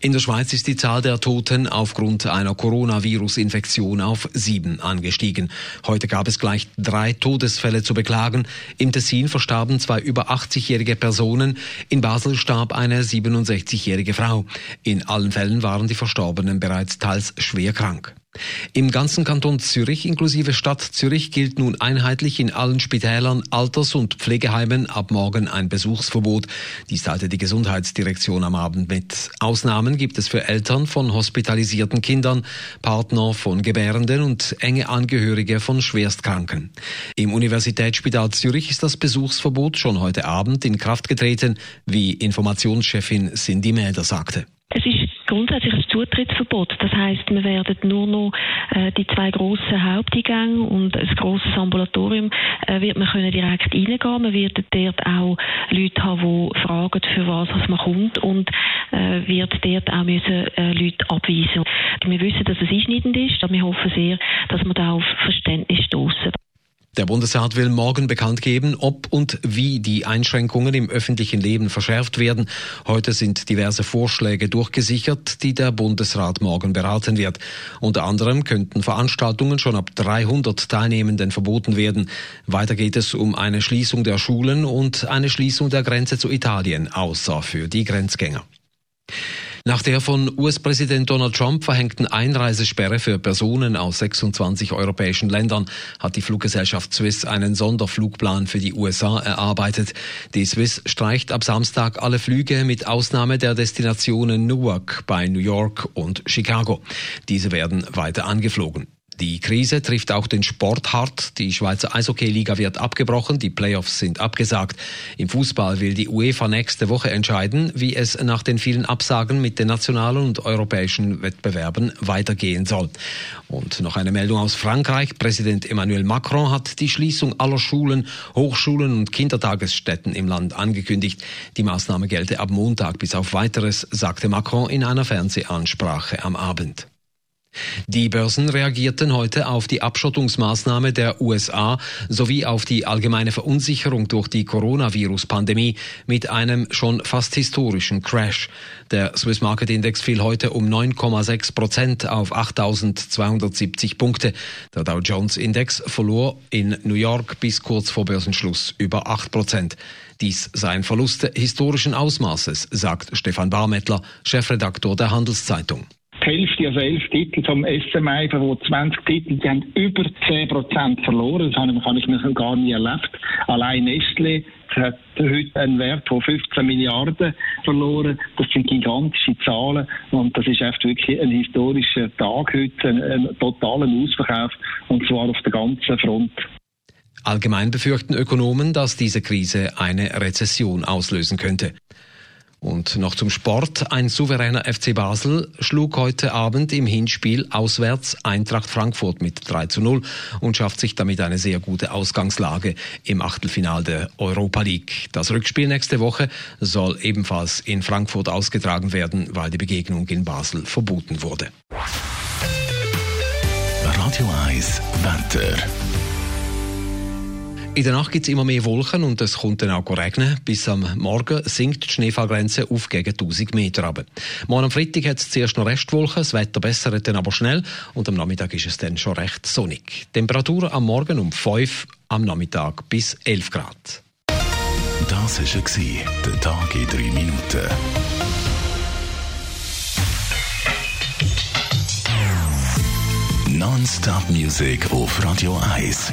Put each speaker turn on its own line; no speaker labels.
In der Schweiz ist die Zahl der Toten aufgrund einer Coronavirus-Infektion auf sieben angestiegen. Heute gab es gleich drei Todesfälle zu beklagen. Im Tessin verstarben zwei über 80-jährige Personen. In Basel starb eine 67-jährige Frau. In allen Fällen waren die Verstorbenen bereits teils schwer krank. Im ganzen Kanton Zürich inklusive Stadt Zürich gilt nun einheitlich in allen Spitälern, Alters- und Pflegeheimen ab morgen ein Besuchsverbot. Dies teilte die Gesundheitsdirektion am Abend mit. Ausnahmen gibt es für Eltern von hospitalisierten Kindern, Partner von Gebärenden und enge Angehörige von Schwerstkranken. Im Universitätsspital Zürich ist das Besuchsverbot schon heute Abend in Kraft getreten, wie Informationschefin Cindy Mäder sagte.
Es ist grundsätzlich ein Zutrittsverbot. Das heißt, wir werden nur noch äh, die zwei grossen Haupteingänge und ein grosses Ambulatorium äh, wird man können direkt reingehen. Man wird dort auch Leute haben, die fragen, für was man kommt und äh, wird dort auch müssen, äh, Leute abweisen. Wir wissen, dass es einschneidend ist, aber wir hoffen sehr, dass wir da auf Verständnis stoßen.
Der Bundesrat will morgen bekannt geben, ob und wie die Einschränkungen im öffentlichen Leben verschärft werden. Heute sind diverse Vorschläge durchgesichert, die der Bundesrat morgen beraten wird. Unter anderem könnten Veranstaltungen schon ab 300 Teilnehmenden verboten werden. Weiter geht es um eine Schließung der Schulen und eine Schließung der Grenze zu Italien, außer für die Grenzgänger. Nach der von US-Präsident Donald Trump verhängten Einreisesperre für Personen aus 26 europäischen Ländern hat die Fluggesellschaft Swiss einen Sonderflugplan für die USA erarbeitet. Die Swiss streicht ab Samstag alle Flüge mit Ausnahme der Destinationen Newark bei New York und Chicago. Diese werden weiter angeflogen. Die Krise trifft auch den Sport hart. Die Schweizer Eishockey-Liga wird abgebrochen, die Playoffs sind abgesagt. Im Fußball will die UEFA nächste Woche entscheiden, wie es nach den vielen Absagen mit den nationalen und europäischen Wettbewerben weitergehen soll. Und noch eine Meldung aus Frankreich. Präsident Emmanuel Macron hat die Schließung aller Schulen, Hochschulen und Kindertagesstätten im Land angekündigt. Die Maßnahme gelte ab Montag bis auf weiteres, sagte Macron in einer Fernsehansprache am Abend. Die Börsen reagierten heute auf die Abschottungsmaßnahme der USA sowie auf die allgemeine Verunsicherung durch die Coronavirus-Pandemie mit einem schon fast historischen Crash. Der Swiss Market Index fiel heute um 9,6 Prozent auf 8.270 Punkte. Der Dow Jones Index verlor in New York bis kurz vor Börsenschluss über 8 Prozent. Dies seien Verluste historischen Ausmaßes, sagt Stefan Barmettler, Chefredaktor der Handelszeitung.
Hälfte, also elf Titel vom SMI, wo 20 Titel, die haben über 10 Prozent verloren. Das habe ich mir gar nie erlebt. Allein Nestle hat heute einen Wert von 15 Milliarden verloren. Das sind gigantische Zahlen und das ist echt wirklich ein historischer Tag heute, ein, ein totaler Ausverkauf und zwar auf der ganzen Front.
Allgemein befürchten Ökonomen, dass diese Krise eine Rezession auslösen könnte. Und noch zum Sport. Ein souveräner FC Basel schlug heute Abend im Hinspiel auswärts Eintracht Frankfurt mit 3 zu 0 und schafft sich damit eine sehr gute Ausgangslage im Achtelfinal der Europa League. Das Rückspiel nächste Woche soll ebenfalls in Frankfurt ausgetragen werden, weil die Begegnung in Basel verboten wurde.
Radio 1 Wetter.
In der Nacht gibt es immer mehr Wolken und es kommt dann auch regnen. Bis am Morgen sinkt die Schneefallgrenze auf gegen 1000 Meter runter. Morgen am Freitag hat es zuerst noch Restwolken, das Wetter bessert dann aber schnell und am Nachmittag ist es dann schon recht sonnig. Temperatur am Morgen um 5, am Nachmittag bis 11 Grad.
Das war der Tag in 3 Minuten. Non-Stop Music auf Radio 1.